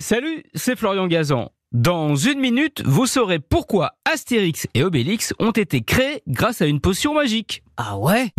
Salut, c'est Florian Gazan. Dans une minute, vous saurez pourquoi Astérix et Obélix ont été créés grâce à une potion magique. Ah ouais?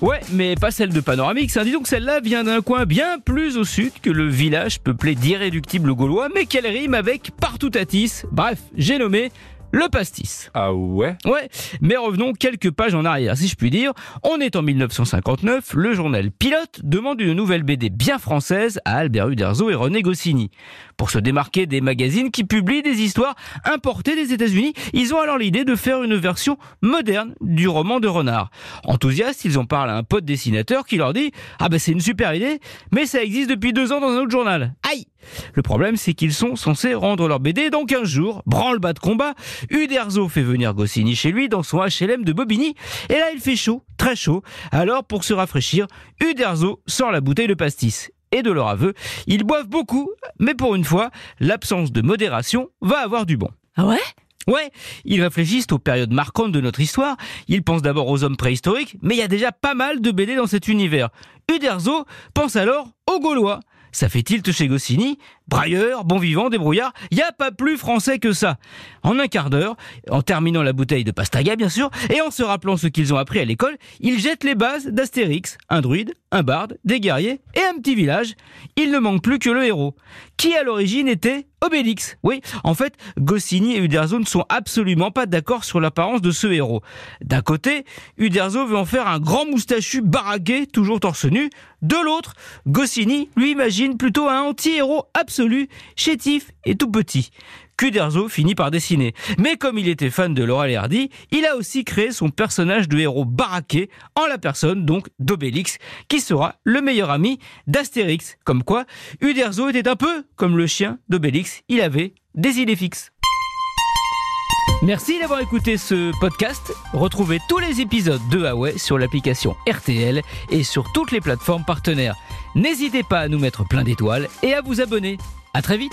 Ouais, mais pas celle de Panoramix. Hein. Dis donc, celle-là vient d'un coin bien plus au sud que le village peuplé d'irréductibles gaulois, mais qu'elle rime avec partout Partoutatis. Bref, j'ai nommé le pastis. Ah ouais Ouais, mais revenons quelques pages en arrière, si je puis dire. On est en 1959, le journal Pilote demande une nouvelle BD bien française à Albert Uderzo et René Goscinny. Pour se démarquer des magazines qui publient des histoires importées des États-Unis, ils ont alors l'idée de faire une version moderne du roman de Renard. Enthousiastes, ils en parlent à un pote dessinateur qui leur dit « Ah ben c'est une super idée, mais ça existe depuis deux ans dans un autre journal. Aïe !» Le problème, c'est qu'ils sont censés rendre leur BD dans 15 jours. Branle-bas de combat, Uderzo fait venir Goscinny chez lui dans son HLM de Bobigny. Et là, il fait chaud, très chaud. Alors, pour se rafraîchir, Uderzo sort la bouteille de pastis. Et de leur aveu, ils boivent beaucoup, mais pour une fois, l'absence de modération va avoir du bon. Ah ouais? Ouais, ils réfléchissent aux périodes marquantes de notre histoire, ils pensent d'abord aux hommes préhistoriques, mais il y a déjà pas mal de BD dans cet univers. Uderzo pense alors aux Gaulois. Ça fait tilt chez Goscinny. Brailleur, bon vivant, débrouillard, y a pas plus français que ça. En un quart d'heure, en terminant la bouteille de pastaga bien sûr, et en se rappelant ce qu'ils ont appris à l'école, ils jettent les bases d'Astérix, un druide, un barde, des guerriers et un petit village. Il ne manque plus que le héros, qui à l'origine était Obélix. Oui, en fait, Goscinny et Uderzo ne sont absolument pas d'accord sur l'apparence de ce héros. D'un côté, Uderzo veut en faire un grand moustachu baraqué, toujours torse nu. De l'autre, Goscinny lui imagine plutôt un anti-héros absolu, chétif et tout petit qu'Uderzo finit par dessiner. Mais comme il était fan de Laurel Hardy, il a aussi créé son personnage de héros baraqué en la personne donc d'Obélix, qui sera le meilleur ami d'Astérix. Comme quoi, Uderzo était un peu comme le chien d'Obélix, il avait des idées fixes. Merci d'avoir écouté ce podcast. Retrouvez tous les épisodes de Huawei sur l'application RTL et sur toutes les plateformes partenaires. N'hésitez pas à nous mettre plein d'étoiles et à vous abonner. À très vite